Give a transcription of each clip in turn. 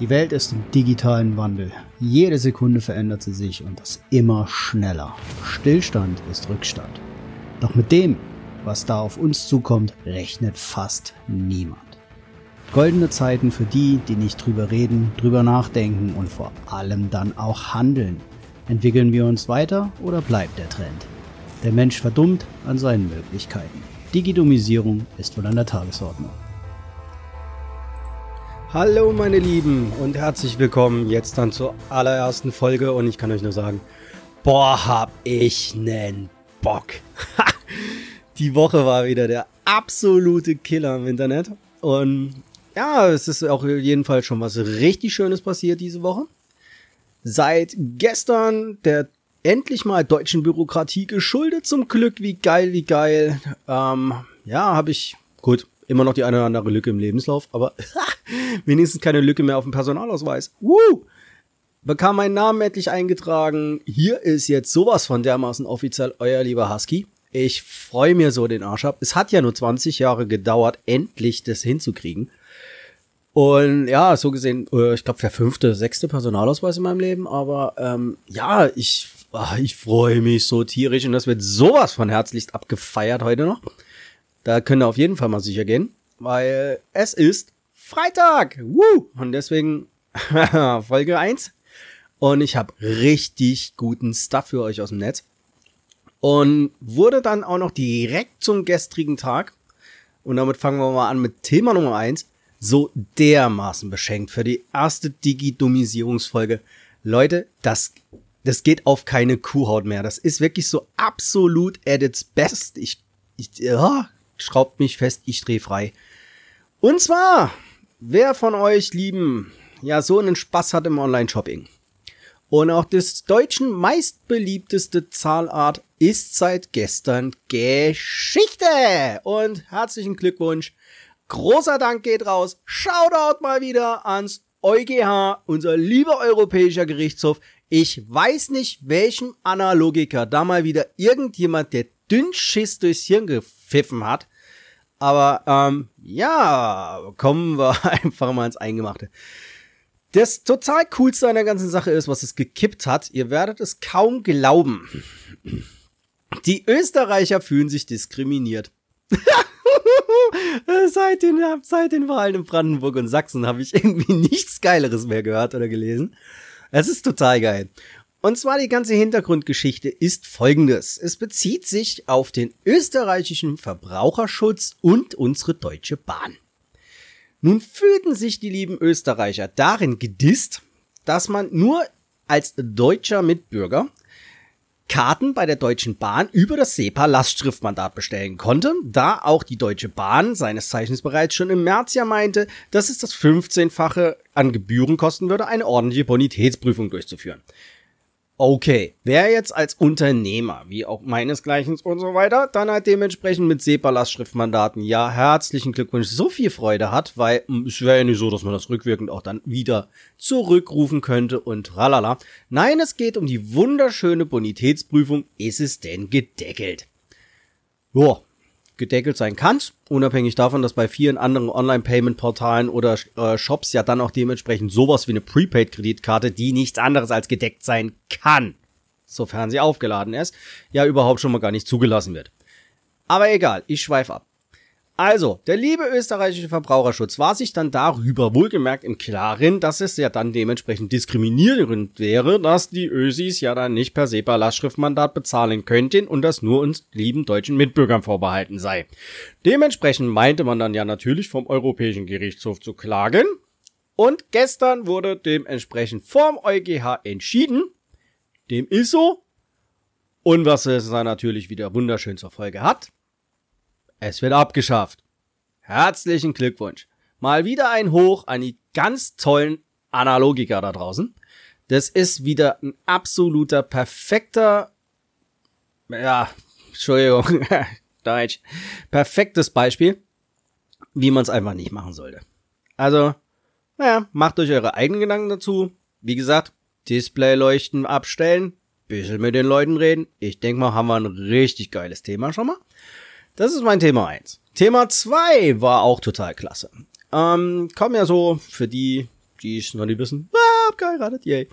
Die Welt ist im digitalen Wandel. Jede Sekunde verändert sie sich und das immer schneller. Stillstand ist Rückstand. Doch mit dem, was da auf uns zukommt, rechnet fast niemand. Goldene Zeiten für die, die nicht drüber reden, drüber nachdenken und vor allem dann auch handeln. Entwickeln wir uns weiter oder bleibt der Trend? Der Mensch verdummt an seinen Möglichkeiten. Digitomisierung ist wohl an der Tagesordnung. Hallo meine Lieben und herzlich willkommen jetzt dann zur allerersten Folge und ich kann euch nur sagen, boah, hab ich nen Bock. Die Woche war wieder der absolute Killer im Internet und ja, es ist auch jedenfalls schon was richtig Schönes passiert diese Woche. Seit gestern der endlich mal deutschen Bürokratie geschuldet zum Glück, wie geil, wie geil. Ähm, ja, habe ich, gut, immer noch die eine oder andere Lücke im Lebenslauf, aber wenigstens keine Lücke mehr auf dem Personalausweis. Woo! Bekam meinen Namen endlich eingetragen. Hier ist jetzt sowas von dermaßen offiziell euer lieber Husky. Ich freue mir so den Arsch ab. Es hat ja nur 20 Jahre gedauert, endlich das hinzukriegen. Und ja, so gesehen, äh, ich glaube, der fünfte, sechste Personalausweis in meinem Leben. Aber ähm, ja, ich, ach, ich freue mich so tierisch und das wird sowas von herzlichst abgefeiert heute noch. Da könnt ihr auf jeden Fall mal sicher gehen, weil es ist Freitag. Woo! Und deswegen Folge 1. Und ich habe richtig guten Stuff für euch aus dem Netz. Und wurde dann auch noch direkt zum gestrigen Tag. Und damit fangen wir mal an mit Thema Nummer 1. So dermaßen beschenkt für die erste Digitomisierungsfolge. Leute, das, das geht auf keine Kuhhaut mehr. Das ist wirklich so absolut at its best. Ich, ich, ja, schraubt mich fest, ich dreh frei. Und zwar, wer von euch lieben, ja, so einen Spaß hat im Online-Shopping. Und auch das deutschen meistbeliebteste Zahlart ist seit gestern Geschichte. Und herzlichen Glückwunsch. Großer Dank geht raus. Shoutout mal wieder ans EuGH, unser lieber europäischer Gerichtshof. Ich weiß nicht, welchem Analogiker da mal wieder irgendjemand der Dünnschiss durchs Hirn gepfiffen hat. Aber ähm, ja, kommen wir einfach mal ins Eingemachte. Das total coolste an der ganzen Sache ist, was es gekippt hat. Ihr werdet es kaum glauben. Die Österreicher fühlen sich diskriminiert. seit, den, seit den Wahlen in Brandenburg und Sachsen habe ich irgendwie nichts Geileres mehr gehört oder gelesen. Es ist total geil. Und zwar die ganze Hintergrundgeschichte ist folgendes. Es bezieht sich auf den österreichischen Verbraucherschutz und unsere Deutsche Bahn. Nun fühlten sich die lieben Österreicher darin gedisst, dass man nur als deutscher Mitbürger Karten bei der Deutschen Bahn über das SEPA-Lastschriftmandat bestellen konnte, da auch die Deutsche Bahn seines Zeichens bereits schon im März ja meinte, dass es das 15-fache an Gebühren kosten würde, eine ordentliche Bonitätsprüfung durchzuführen. Okay, wer jetzt als Unternehmer, wie auch meinesgleichen und so weiter, dann halt dementsprechend mit SEPA-Lastschriftmandaten, ja, herzlichen Glückwunsch, so viel Freude hat, weil hm, es wäre ja nicht so, dass man das rückwirkend auch dann wieder zurückrufen könnte und tralala. Nein, es geht um die wunderschöne Bonitätsprüfung, ist es denn gedeckelt? Joa, gedeckelt sein kann, unabhängig davon, dass bei vielen anderen Online-Payment-Portalen oder äh, Shops ja dann auch dementsprechend sowas wie eine Prepaid-Kreditkarte, die nichts anderes als gedeckt sein kann, sofern sie aufgeladen ist, ja überhaupt schon mal gar nicht zugelassen wird. Aber egal, ich schweife ab. Also, der liebe österreichische Verbraucherschutz war sich dann darüber wohlgemerkt im Klaren, dass es ja dann dementsprechend diskriminierend wäre, dass die Ösis ja dann nicht per SEPA-Lastschriftmandat bezahlen könnten und das nur uns lieben deutschen Mitbürgern vorbehalten sei. Dementsprechend meinte man dann ja natürlich vom Europäischen Gerichtshof zu klagen. Und gestern wurde dementsprechend vom EuGH entschieden, dem ist so. Und was es dann natürlich wieder wunderschön zur Folge hat, es wird abgeschafft. Herzlichen Glückwunsch. Mal wieder ein Hoch an die ganz tollen Analogiker da draußen. Das ist wieder ein absoluter perfekter, ja, Entschuldigung, Deutsch, perfektes Beispiel, wie man es einfach nicht machen sollte. Also, naja, macht euch eure eigenen Gedanken dazu. Wie gesagt, Displayleuchten abstellen, bisschen mit den Leuten reden. Ich denke mal, haben wir ein richtig geiles Thema schon mal. Das ist mein Thema eins. Thema zwei war auch total klasse. Ähm, kommen ja so für die, die ich noch nicht wissen, ah, hab geheiratet, yay.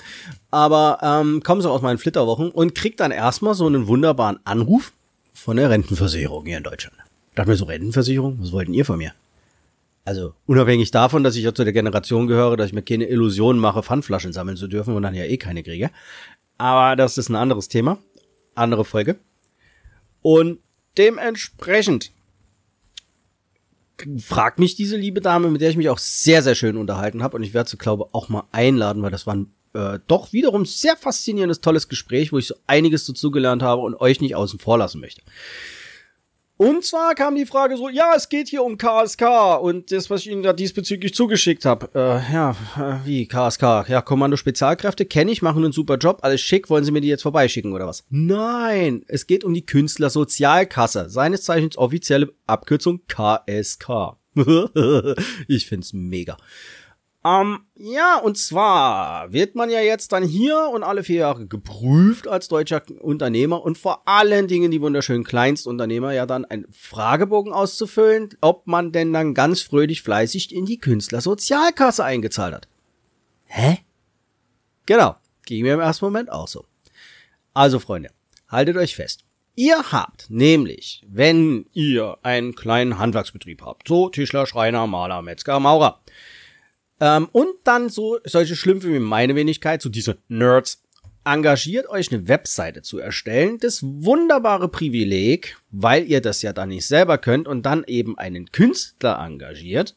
Aber ähm, kommen so aus meinen Flitterwochen und kriegt dann erstmal so einen wunderbaren Anruf von der Rentenversicherung hier in Deutschland. Ich dachte mir so, Rentenversicherung, was wollten ihr von mir? Also unabhängig davon, dass ich ja zu der Generation gehöre, dass ich mir keine Illusionen mache, Pfandflaschen sammeln zu dürfen und dann ja eh keine kriege. Aber das ist ein anderes Thema, andere Folge. Und dementsprechend fragt mich diese liebe Dame, mit der ich mich auch sehr, sehr schön unterhalten habe. Und ich werde sie, glaube auch mal einladen, weil das war ein äh, doch wiederum sehr faszinierendes, tolles Gespräch, wo ich so einiges dazugelernt habe und euch nicht außen vor lassen möchte. Und zwar kam die Frage so, ja, es geht hier um KSK und das, was ich Ihnen da diesbezüglich zugeschickt habe. Äh, ja, äh, wie KSK? Ja, Kommando Spezialkräfte kenne ich, machen einen super Job, alles schick, wollen Sie mir die jetzt vorbeischicken oder was? Nein, es geht um die Künstlersozialkasse, seines Zeichens offizielle Abkürzung KSK. ich find's mega. Ähm, ja, und zwar wird man ja jetzt dann hier und alle vier Jahre geprüft als deutscher Unternehmer und vor allen Dingen die wunderschönen Kleinstunternehmer ja dann einen Fragebogen auszufüllen, ob man denn dann ganz fröhlich fleißig in die Künstlersozialkasse eingezahlt hat. Hä? Genau, ging mir im ersten Moment auch so. Also Freunde, haltet euch fest. Ihr habt nämlich, wenn ihr einen kleinen Handwerksbetrieb habt, so Tischler, Schreiner, Maler, Metzger, Maurer, ähm, und dann so solche Schlümpfe wie meine Wenigkeit, so diese Nerds, engagiert euch eine Webseite zu erstellen. Das wunderbare Privileg, weil ihr das ja dann nicht selber könnt und dann eben einen Künstler engagiert,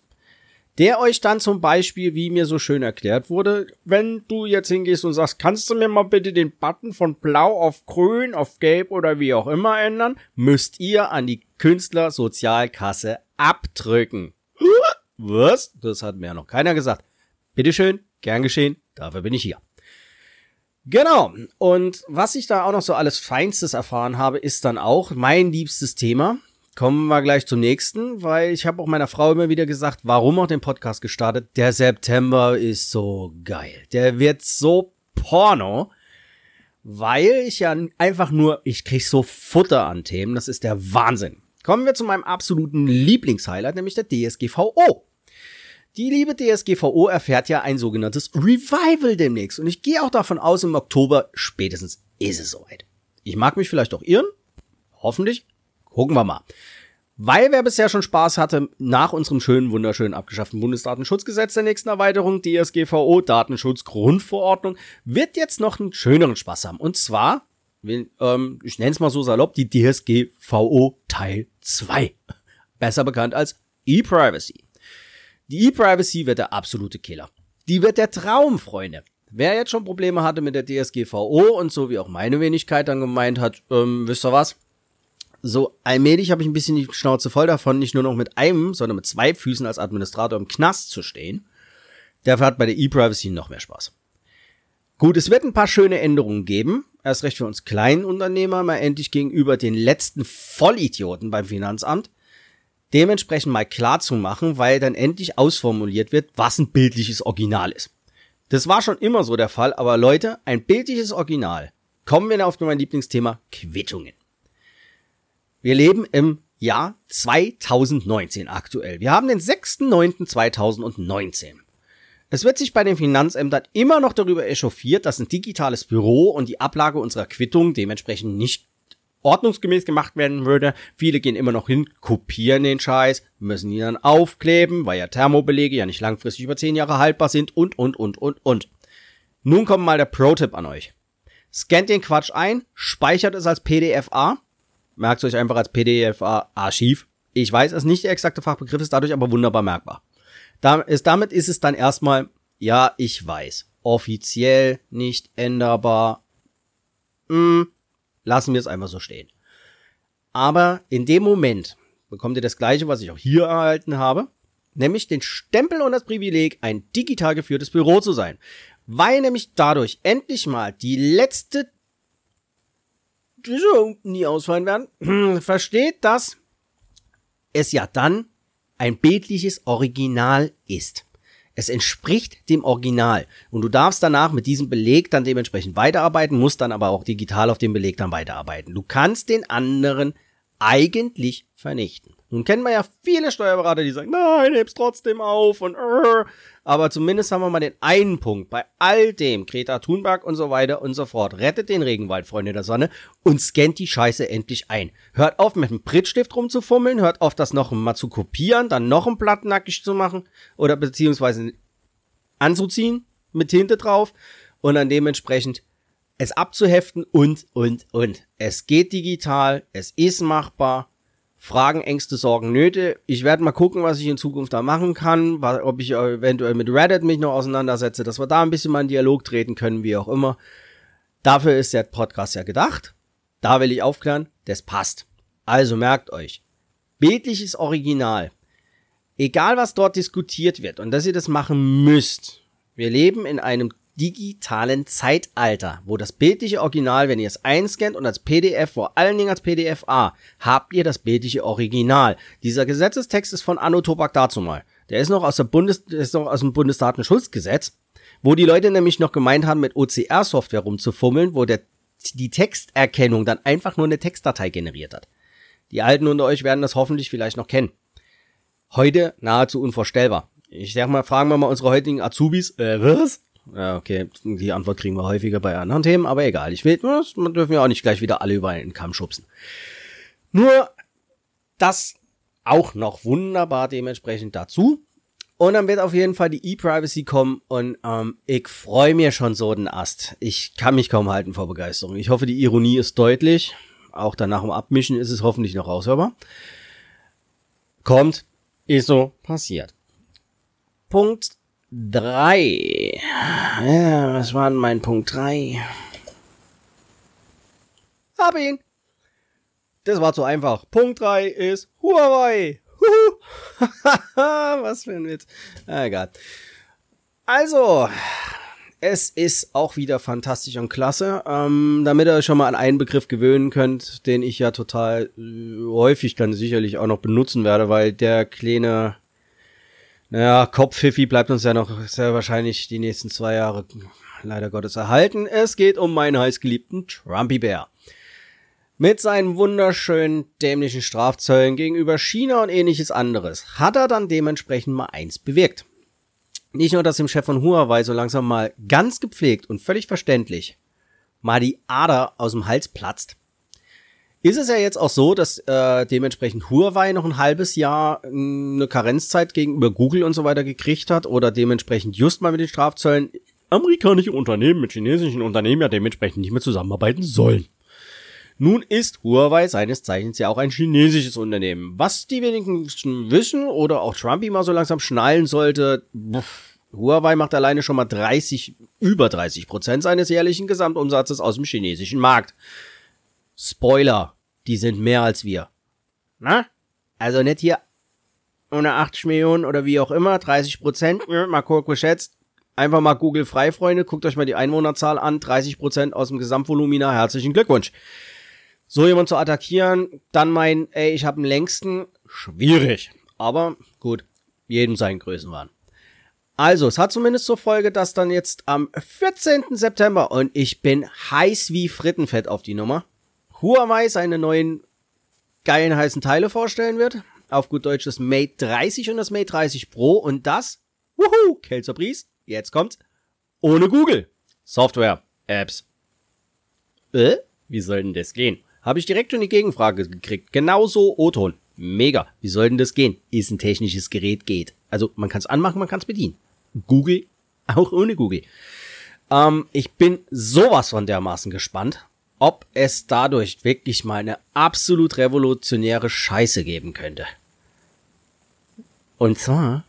der euch dann zum Beispiel, wie mir so schön erklärt wurde, wenn du jetzt hingehst und sagst, kannst du mir mal bitte den Button von blau auf grün, auf gelb oder wie auch immer ändern, müsst ihr an die Künstlersozialkasse abdrücken. Was? Das hat mir ja noch keiner gesagt. Bitteschön, gern geschehen, dafür bin ich hier. Genau. Und was ich da auch noch so alles Feinstes erfahren habe, ist dann auch mein liebstes Thema. Kommen wir gleich zum nächsten, weil ich habe auch meiner Frau immer wieder gesagt, warum auch den Podcast gestartet. Der September ist so geil. Der wird so porno, weil ich ja einfach nur, ich krieg so Futter an Themen. Das ist der Wahnsinn. Kommen wir zu meinem absoluten Lieblingshighlight, nämlich der DSGVO. Die liebe DSGVO erfährt ja ein sogenanntes Revival demnächst und ich gehe auch davon aus, im Oktober spätestens ist es soweit. Ich mag mich vielleicht auch irren, hoffentlich, gucken wir mal. Weil wer bisher schon Spaß hatte, nach unserem schönen, wunderschönen abgeschafften Bundesdatenschutzgesetz der nächsten Erweiterung, DSGVO, Datenschutzgrundverordnung, wird jetzt noch einen schöneren Spaß haben. Und zwar, ähm, ich nenne es mal so salopp, die DSGVO Teil 2. Besser bekannt als E-Privacy. Die E-Privacy wird der absolute Killer. Die wird der Traum, Freunde. Wer jetzt schon Probleme hatte mit der DSGVO und so wie auch meine Wenigkeit dann gemeint hat, ähm, wisst ihr was? So allmählich habe ich ein bisschen die Schnauze voll davon, nicht nur noch mit einem, sondern mit zwei Füßen als Administrator im Knast zu stehen. Der hat bei der E-Privacy noch mehr Spaß. Gut, es wird ein paar schöne Änderungen geben. Erst recht für uns kleinen Unternehmer, mal endlich gegenüber den letzten Vollidioten beim Finanzamt dementsprechend mal klar zu machen, weil dann endlich ausformuliert wird, was ein bildliches Original ist. Das war schon immer so der Fall, aber Leute, ein bildliches Original. Kommen wir auf mein Lieblingsthema Quittungen. Wir leben im Jahr 2019 aktuell. Wir haben den 6.9.2019. Es wird sich bei den Finanzämtern immer noch darüber echauffiert, dass ein digitales Büro und die Ablage unserer Quittung dementsprechend nicht ordnungsgemäß gemacht werden würde. Viele gehen immer noch hin, kopieren den Scheiß, müssen ihn dann aufkleben, weil ja Thermobelege ja nicht langfristig über 10 Jahre haltbar sind und, und, und, und, und. Nun kommt mal der Pro-Tipp an euch. Scannt den Quatsch ein, speichert es als PDF-A, merkt euch einfach als PDF-A-Archiv. Ich weiß, es nicht der exakte Fachbegriff, ist dadurch aber wunderbar merkbar. Da ist, damit ist es dann erstmal, ja, ich weiß, offiziell nicht änderbar. Hm, lassen wir es einfach so stehen. Aber in dem Moment bekommt ihr das gleiche, was ich auch hier erhalten habe, nämlich den Stempel und das Privileg, ein digital geführtes Büro zu sein. Weil nämlich dadurch endlich mal die letzte nie ausfallen werden, versteht, dass es ja dann ein bildliches Original ist. Es entspricht dem Original. Und du darfst danach mit diesem Beleg dann dementsprechend weiterarbeiten, musst dann aber auch digital auf dem Beleg dann weiterarbeiten. Du kannst den anderen eigentlich vernichten. Nun kennen wir ja viele Steuerberater, die sagen, nein, heb's trotzdem auf und uh, aber zumindest haben wir mal den einen Punkt bei all dem, Greta Thunberg und so weiter und so fort. Rettet den Regenwald, Freunde der Sonne, und scannt die Scheiße endlich ein. Hört auf, mit einem Prittstift rumzufummeln, hört auf, das noch mal zu kopieren, dann noch ein Blatt nackig zu machen oder beziehungsweise anzuziehen mit Tinte drauf und dann dementsprechend es abzuheften und, und, und. Es geht digital, es ist machbar, Fragen, Ängste, Sorgen, Nöte. Ich werde mal gucken, was ich in Zukunft da machen kann, ob ich eventuell mit Reddit mich noch auseinandersetze, dass wir da ein bisschen mal in Dialog treten können, wie auch immer. Dafür ist der Podcast ja gedacht. Da will ich aufklären, das passt. Also merkt euch, bildliches Original. Egal was dort diskutiert wird und dass ihr das machen müsst. Wir leben in einem digitalen Zeitalter, wo das bildliche Original, wenn ihr es einscannt und als PDF, vor allen Dingen als PDF A, habt ihr das bildliche Original. Dieser Gesetzestext ist von Anno Tobak dazu mal. Der ist noch aus der Bundes, ist noch aus dem Bundesdatenschutzgesetz, wo die Leute nämlich noch gemeint haben, mit OCR-Software rumzufummeln, wo der, die Texterkennung dann einfach nur eine Textdatei generiert hat. Die Alten unter euch werden das hoffentlich vielleicht noch kennen. Heute nahezu unvorstellbar. Ich sag mal, fragen wir mal unsere heutigen Azubis, äh, was? Ja, okay, die Antwort kriegen wir häufiger bei anderen Themen, aber egal. Ich will, das dürfen wir auch nicht gleich wieder alle über einen Kamm schubsen. Nur das auch noch wunderbar dementsprechend dazu. Und dann wird auf jeden Fall die E-Privacy kommen und ähm, ich freue mir schon so den Ast. Ich kann mich kaum halten vor Begeisterung. Ich hoffe, die Ironie ist deutlich. Auch danach im Abmischen ist es hoffentlich noch raushörbar. Kommt, ist so passiert. Punkt drei. Ja, was war denn mein Punkt drei? Hab ihn. Das war zu einfach. Punkt drei ist Huawei. was für ein Witz. Ah, egal. Also, es ist auch wieder fantastisch und klasse. Ähm, damit ihr euch schon mal an einen Begriff gewöhnen könnt, den ich ja total äh, häufig dann sicherlich auch noch benutzen werde, weil der kleine naja, Kopfpfiffi bleibt uns ja noch sehr wahrscheinlich die nächsten zwei Jahre leider Gottes erhalten. Es geht um meinen heißgeliebten Trumpy Bear. Mit seinen wunderschönen dämlichen Strafzöllen gegenüber China und ähnliches anderes hat er dann dementsprechend mal eins bewirkt. Nicht nur, dass dem Chef von Huawei so langsam mal ganz gepflegt und völlig verständlich mal die Ader aus dem Hals platzt, ist es ja jetzt auch so, dass äh, dementsprechend Huawei noch ein halbes Jahr äh, eine Karenzzeit gegenüber Google und so weiter gekriegt hat oder dementsprechend just mal mit den Strafzöllen amerikanische Unternehmen mit chinesischen Unternehmen ja dementsprechend nicht mehr zusammenarbeiten sollen. Nun ist Huawei seines Zeichens ja auch ein chinesisches Unternehmen. Was die wenigsten wissen oder auch Trumpy mal so langsam schnallen sollte, Huawei macht alleine schon mal 30, über 30 Prozent seines jährlichen Gesamtumsatzes aus dem chinesischen Markt. Spoiler, die sind mehr als wir. Na? Also nicht hier ohne 80 Millionen oder wie auch immer, 30 Prozent, mal kurz geschätzt. Einfach mal Google frei, Freunde, guckt euch mal die Einwohnerzahl an, 30 Prozent aus dem Gesamtvolumina, herzlichen Glückwunsch. So jemand zu attackieren, dann meinen, ey, ich habe den längsten, schwierig. Aber gut, jedem seinen Größenwahn. Also, es hat zumindest zur Folge, dass dann jetzt am 14. September und ich bin heiß wie Frittenfett auf die Nummer. Huawei seine neuen geilen heißen Teile vorstellen wird. Auf gut Deutsch das Mate 30 und das Mate 30 Pro und das, wuhu, Kelzer Bries, jetzt kommt's, ohne Google. Software, Apps. Äh, wie soll denn das gehen? Habe ich direkt schon die Gegenfrage gekriegt. Genauso O-Ton. Mega. Wie soll denn das gehen? Ist ein technisches Gerät geht. Also man kann es anmachen, man kann es bedienen. Google, auch ohne Google. Ähm, ich bin sowas von dermaßen gespannt ob es dadurch wirklich mal eine absolut revolutionäre Scheiße geben könnte. Und zwar,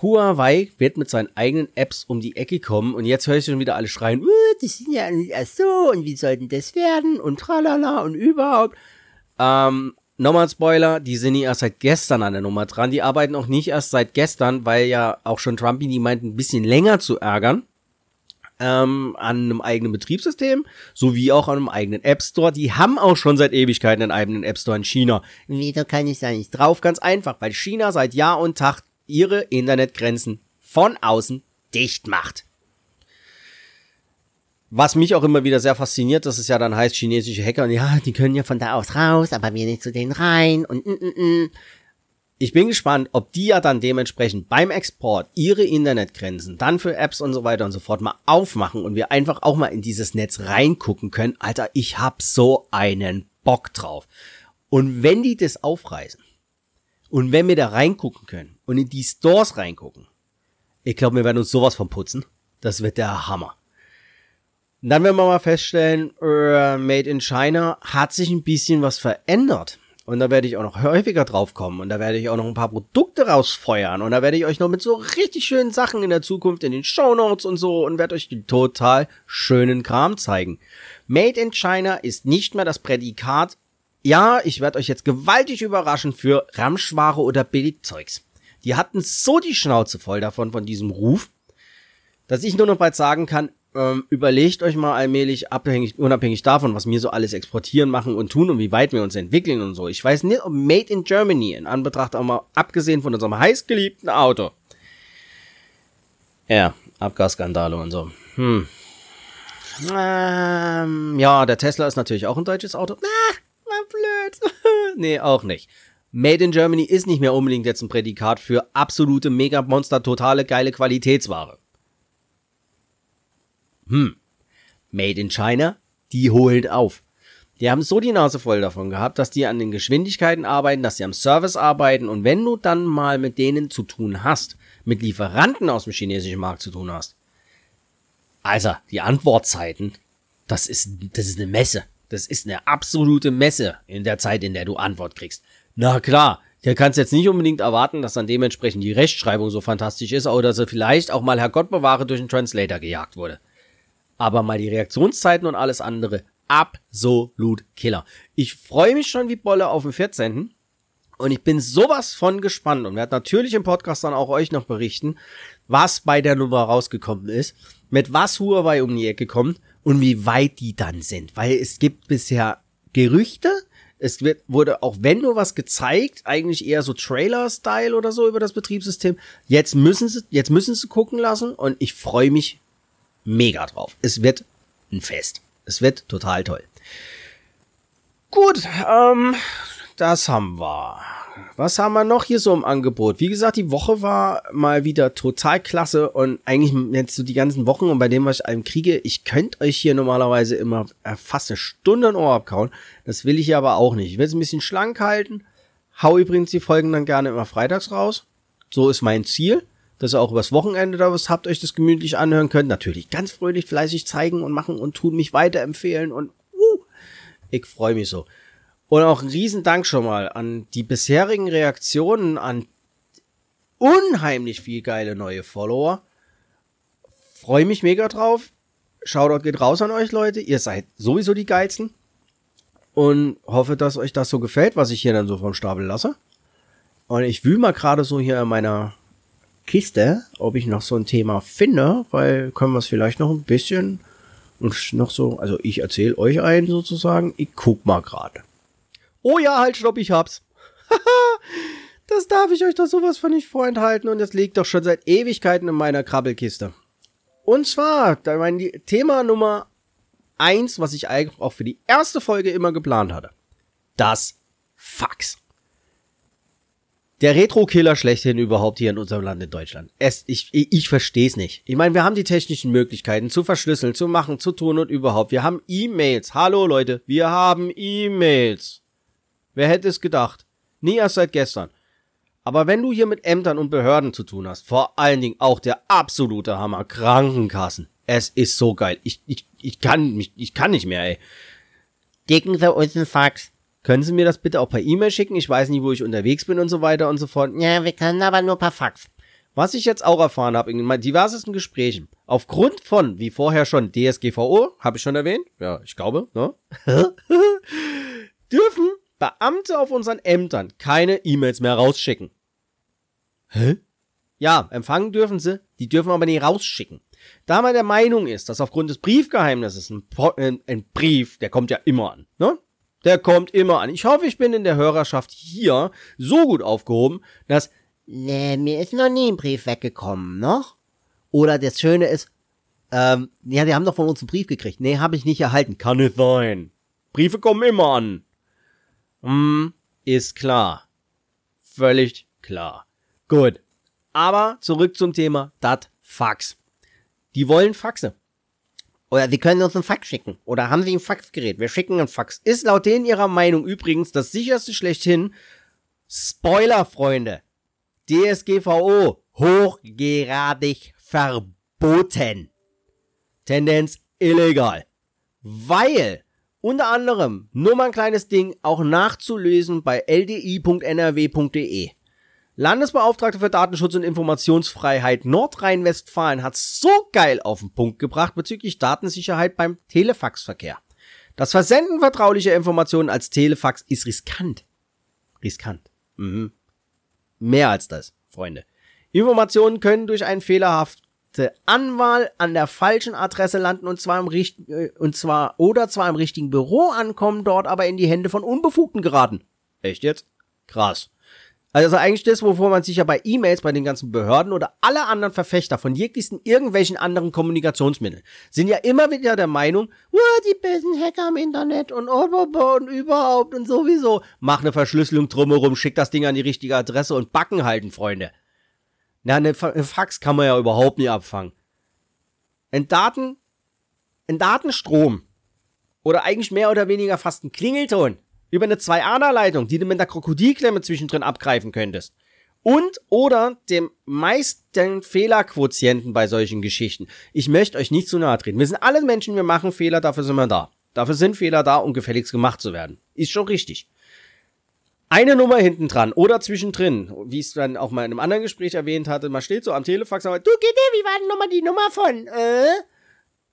Huawei wird mit seinen eigenen Apps um die Ecke kommen und jetzt höre ich schon wieder alle schreien, uh, das sind ja nicht erst so und wie sollten das werden und tralala und überhaupt. Ähm, nochmal ein Spoiler, die sind nicht erst seit gestern an der Nummer dran, die arbeiten auch nicht erst seit gestern, weil ja auch schon Trumpy die meint, ein bisschen länger zu ärgern ähm, an einem eigenen Betriebssystem sowie auch an einem eigenen App Store. Die haben auch schon seit Ewigkeiten einen eigenen App Store in China. Wieso kann ich da nicht drauf? Ganz einfach, weil China seit Jahr und Tag ihre Internetgrenzen von außen dicht macht. Was mich auch immer wieder sehr fasziniert, dass es ja dann heißt, chinesische Hacker, ja, die können ja von da aus raus, aber wir nicht zu denen rein und mm, mm, mm. Ich bin gespannt, ob die ja dann dementsprechend beim Export ihre Internetgrenzen dann für Apps und so weiter und so fort mal aufmachen und wir einfach auch mal in dieses Netz reingucken können. Alter, ich hab so einen Bock drauf. Und wenn die das aufreißen und wenn wir da reingucken können und in die Stores reingucken, ich glaube, wir werden uns sowas von putzen. Das wird der Hammer. Und dann werden wir mal feststellen, äh, Made in China hat sich ein bisschen was verändert. Und da werde ich auch noch häufiger drauf kommen. Und da werde ich auch noch ein paar Produkte rausfeuern. Und da werde ich euch noch mit so richtig schönen Sachen in der Zukunft in den Show Notes und so und werde euch den total schönen Kram zeigen. Made in China ist nicht mehr das Prädikat. Ja, ich werde euch jetzt gewaltig überraschen für Ramschware oder Billigzeugs. Die hatten so die Schnauze voll davon, von diesem Ruf, dass ich nur noch bald sagen kann, ähm, überlegt euch mal allmählich, abhängig, unabhängig davon, was wir so alles exportieren, machen und tun und wie weit wir uns entwickeln und so. Ich weiß nicht, ob Made in Germany, in Anbetracht auch mal abgesehen von unserem heißgeliebten Auto. Ja, Abgasskandale und so. Hm. Ähm, ja, der Tesla ist natürlich auch ein deutsches Auto. Ah, war blöd. nee, auch nicht. Made in Germany ist nicht mehr unbedingt jetzt ein Prädikat für absolute Mega-Monster, totale geile Qualitätsware hm, Made in China, die holen auf. Die haben so die Nase voll davon gehabt, dass die an den Geschwindigkeiten arbeiten, dass sie am Service arbeiten und wenn du dann mal mit denen zu tun hast, mit Lieferanten aus dem chinesischen Markt zu tun hast, also die Antwortzeiten, das ist, das ist eine Messe. Das ist eine absolute Messe in der Zeit, in der du Antwort kriegst. Na klar, der kannst jetzt nicht unbedingt erwarten, dass dann dementsprechend die Rechtschreibung so fantastisch ist oder dass er vielleicht auch mal Herrgott bewahre durch einen Translator gejagt wurde aber mal die Reaktionszeiten und alles andere absolut Killer. Ich freue mich schon wie Bolle auf den 14. Und ich bin sowas von gespannt und werde natürlich im Podcast dann auch euch noch berichten, was bei der Nummer rausgekommen ist, mit was Huawei um die Ecke kommt und wie weit die dann sind. Weil es gibt bisher Gerüchte, es wird, wurde auch wenn nur was gezeigt, eigentlich eher so Trailer-Style oder so über das Betriebssystem. Jetzt müssen sie, jetzt müssen sie gucken lassen und ich freue mich mega drauf. Es wird ein Fest. Es wird total toll. Gut, ähm, das haben wir. Was haben wir noch hier so im Angebot? Wie gesagt, die Woche war mal wieder total klasse und eigentlich jetzt so die ganzen Wochen und bei dem, was ich einem kriege, ich könnte euch hier normalerweise immer fast eine Stunde ein Ohr abkauen. Das will ich hier aber auch nicht. Ich will es ein bisschen schlank halten. Hau übrigens die Folgen dann gerne immer freitags raus. So ist mein Ziel dass ihr auch übers Wochenende da was habt, euch das gemütlich anhören könnt. Natürlich ganz fröhlich, fleißig zeigen und machen und tun, mich weiterempfehlen und uh, ich freue mich so. Und auch ein Riesendank schon mal an die bisherigen Reaktionen, an unheimlich viel geile neue Follower. Freue mich mega drauf. Shoutout geht raus an euch, Leute. Ihr seid sowieso die geilsten. Und hoffe, dass euch das so gefällt, was ich hier dann so vom Stapel lasse. Und ich wühl mal gerade so hier in meiner Kiste, ob ich noch so ein Thema finde, weil können wir es vielleicht noch ein bisschen und noch so, also ich erzähle euch ein sozusagen, ich guck mal gerade. Oh ja, halt, stopp, ich hab's. das darf ich euch doch sowas von nicht vorenthalten und das liegt doch schon seit Ewigkeiten in meiner Krabbelkiste. Und zwar, mein Thema Nummer eins, was ich eigentlich auch für die erste Folge immer geplant hatte. Das Fax der Retro-Killer schlechthin überhaupt hier in unserem Land in Deutschland. Es, ich, ich, ich verstehe es nicht. Ich meine, wir haben die technischen Möglichkeiten zu verschlüsseln, zu machen, zu tun und überhaupt. Wir haben E-Mails. Hallo Leute, wir haben E-Mails. Wer hätte es gedacht? Nie erst seit gestern. Aber wenn du hier mit Ämtern und Behörden zu tun hast, vor allen Dingen auch der absolute Hammer, Krankenkassen. Es ist so geil. Ich, ich, ich kann mich, ich kann nicht mehr, ey. Dicken Sie uns einen Fax. Können Sie mir das bitte auch per E-Mail schicken? Ich weiß nicht, wo ich unterwegs bin und so weiter und so fort. Ja, wir können aber nur per Fax. Was ich jetzt auch erfahren habe in meinen diversesten Gesprächen, aufgrund von, wie vorher schon, DSGVO, habe ich schon erwähnt, ja, ich glaube, ne? dürfen Beamte auf unseren Ämtern keine E-Mails mehr rausschicken. Hä? Ja, empfangen dürfen sie, die dürfen aber nicht rausschicken. Da man der Meinung ist, dass aufgrund des Briefgeheimnisses ein, ein, ein Brief, der kommt ja immer an, ne? Der kommt immer an. Ich hoffe, ich bin in der Hörerschaft hier so gut aufgehoben, dass. Nee, mir ist noch nie ein Brief weggekommen, noch? Oder das Schöne ist, Ähm, ja, die haben doch von uns einen Brief gekriegt. Nee, habe ich nicht erhalten. Kann nicht sein. Briefe kommen immer an. Hm, ist klar. Völlig klar. Gut. Aber zurück zum Thema dat Fax. Die wollen Faxe. Oder sie können uns einen Fax schicken. Oder haben sie ein Faxgerät? Wir schicken einen Fax. Ist laut denen ihrer Meinung übrigens das sicherste schlechthin. Spoiler, Freunde. DSGVO hochgradig verboten. Tendenz illegal. Weil unter anderem, nur mal ein kleines Ding, auch nachzulesen bei ldi.nrw.de. Landesbeauftragte für Datenschutz und Informationsfreiheit Nordrhein-Westfalen hat so geil auf den Punkt gebracht bezüglich Datensicherheit beim Telefaxverkehr. Das Versenden vertraulicher Informationen als Telefax ist riskant. Riskant. Mhm. Mehr als das, Freunde. Informationen können durch eine fehlerhafte Anwahl an der falschen Adresse landen und zwar im richtigen, äh, und zwar, oder zwar im richtigen Büro ankommen, dort aber in die Hände von Unbefugten geraten. Echt jetzt? Krass. Also eigentlich das, wovor man sich ja bei E-Mails, bei den ganzen Behörden oder alle anderen Verfechter von jeglichsten irgendwelchen anderen Kommunikationsmitteln sind ja immer wieder der Meinung, oh, die bösen Hacker im Internet und, oh, oh, oh, und überhaupt und sowieso. Mach eine Verschlüsselung drumherum, schick das Ding an die richtige Adresse und Backen halten, Freunde. Na, eine, eine Fax kann man ja überhaupt nicht abfangen. Ein Daten, ein Datenstrom oder eigentlich mehr oder weniger fast ein Klingelton über eine 2-Ader-Leitung, die du mit einer Krokodilklemme zwischendrin abgreifen könntest. Und oder dem meisten Fehlerquotienten bei solchen Geschichten. Ich möchte euch nicht zu nahe treten. Wir sind alle Menschen, wir machen Fehler, dafür sind wir da. Dafür sind Fehler da, um gefälligst gemacht zu werden. Ist schon richtig. Eine Nummer hinten dran oder zwischendrin, wie ich es dann auch mal in einem anderen Gespräch erwähnt hatte, man steht so am Telefax, aber du Gitte, wie war denn nochmal die Nummer von, äh?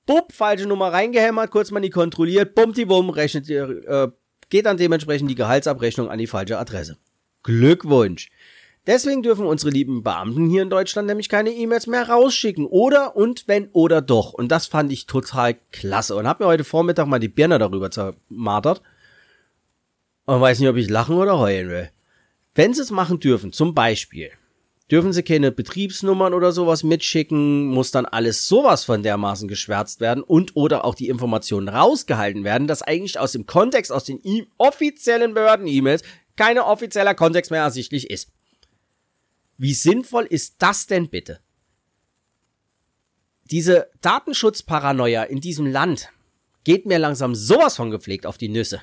Bupp, falsche Nummer reingehämmert, kurz mal die kontrolliert, bumm, die Wumm, rechnet ihr, äh, geht dann dementsprechend die Gehaltsabrechnung an die falsche Adresse. Glückwunsch! Deswegen dürfen unsere lieben Beamten hier in Deutschland nämlich keine E-Mails mehr rausschicken. Oder und wenn oder doch. Und das fand ich total klasse. Und habe mir heute Vormittag mal die Birne darüber zermartert. Und weiß nicht, ob ich lachen oder heulen will. Wenn sie es machen dürfen, zum Beispiel, dürfen sie keine Betriebsnummern oder sowas mitschicken, muss dann alles sowas von dermaßen geschwärzt werden und oder auch die Informationen rausgehalten werden, dass eigentlich aus dem Kontext, aus den offiziellen Behörden-E-Mails keine offizieller Kontext mehr ersichtlich ist. Wie sinnvoll ist das denn bitte? Diese Datenschutzparanoia in diesem Land geht mir langsam sowas von gepflegt auf die Nüsse.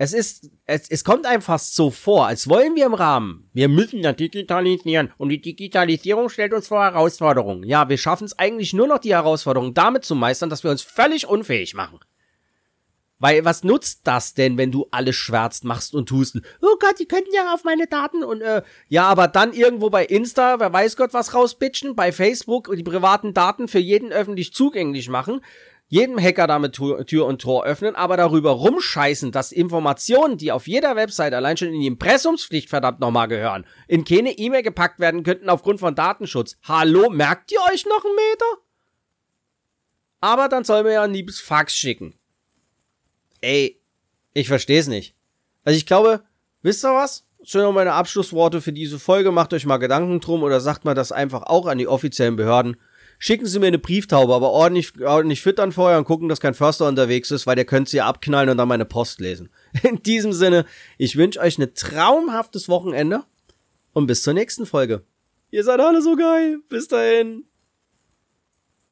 Es ist, es, es kommt einfach so vor, als wollen wir im Rahmen. Wir müssen ja digitalisieren und die Digitalisierung stellt uns vor Herausforderungen. Ja, wir schaffen es eigentlich nur noch die Herausforderung damit zu meistern, dass wir uns völlig unfähig machen. Weil was nutzt das denn, wenn du alles schwärzt machst und tust? Oh Gott, die könnten ja auf meine Daten und äh, ja, aber dann irgendwo bei Insta, wer weiß Gott was rauspitchen, bei Facebook die privaten Daten für jeden öffentlich zugänglich machen jedem Hacker damit Tür und Tor öffnen, aber darüber rumscheißen, dass Informationen, die auf jeder Website allein schon in die Impressumspflicht verdammt nochmal gehören, in keine E-Mail gepackt werden könnten aufgrund von Datenschutz. Hallo, merkt ihr euch noch einen Meter? Aber dann soll mir ja ein liebes Fax schicken. Ey, ich versteh's nicht. Also ich glaube, wisst ihr was? Schön noch meine Abschlussworte für diese Folge. Macht euch mal Gedanken drum oder sagt mal das einfach auch an die offiziellen Behörden schicken Sie mir eine Brieftaube, aber ordentlich, ordentlich füttern vorher und gucken, dass kein Förster unterwegs ist, weil der könnte sie abknallen und dann meine Post lesen. In diesem Sinne, ich wünsche euch ein traumhaftes Wochenende und bis zur nächsten Folge. Ihr seid alle so geil. Bis dahin.